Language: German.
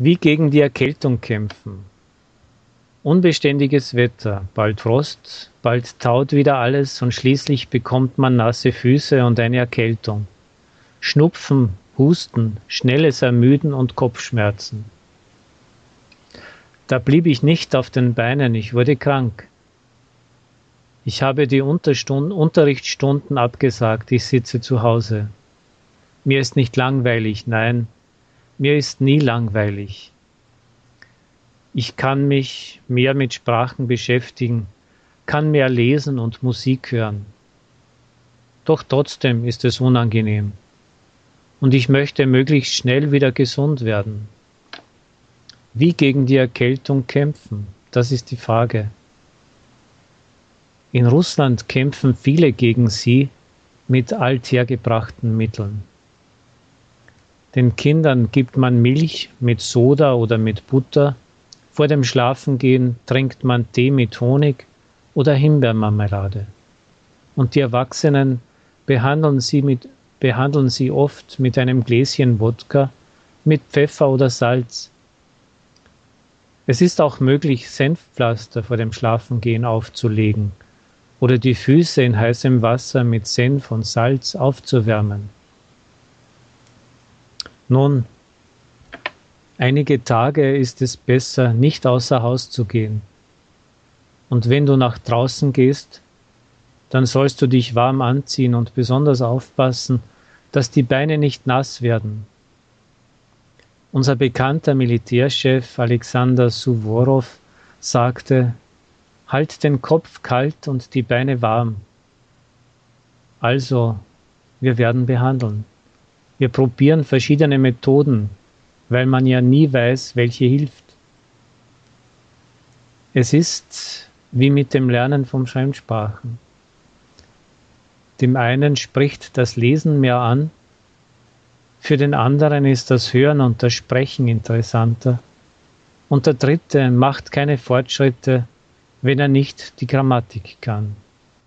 Wie gegen die Erkältung kämpfen. Unbeständiges Wetter, bald Frost, bald taut wieder alles und schließlich bekommt man nasse Füße und eine Erkältung. Schnupfen, Husten, schnelles Ermüden und Kopfschmerzen. Da blieb ich nicht auf den Beinen, ich wurde krank. Ich habe die Unterrichtsstunden abgesagt, ich sitze zu Hause. Mir ist nicht langweilig, nein, mir ist nie langweilig. Ich kann mich mehr mit Sprachen beschäftigen, kann mehr lesen und Musik hören. Doch trotzdem ist es unangenehm. Und ich möchte möglichst schnell wieder gesund werden. Wie gegen die Erkältung kämpfen? Das ist die Frage. In Russland kämpfen viele gegen sie mit althergebrachten Mitteln. Den Kindern gibt man Milch mit Soda oder mit Butter. Vor dem Schlafengehen trinkt man Tee mit Honig oder Himbeermarmelade. Und die Erwachsenen behandeln sie, mit, behandeln sie oft mit einem Gläschen Wodka, mit Pfeffer oder Salz. Es ist auch möglich, Senfpflaster vor dem Schlafengehen aufzulegen oder die Füße in heißem Wasser mit Senf und Salz aufzuwärmen. Nun, einige Tage ist es besser, nicht außer Haus zu gehen. Und wenn du nach draußen gehst, dann sollst du dich warm anziehen und besonders aufpassen, dass die Beine nicht nass werden. Unser bekannter Militärchef Alexander Suvorov sagte, halt den Kopf kalt und die Beine warm. Also, wir werden behandeln. Wir probieren verschiedene Methoden, weil man ja nie weiß, welche hilft. Es ist wie mit dem Lernen von Fremdsprachen. Dem einen spricht das Lesen mehr an, für den anderen ist das Hören und das Sprechen interessanter, und der dritte macht keine Fortschritte, wenn er nicht die Grammatik kann.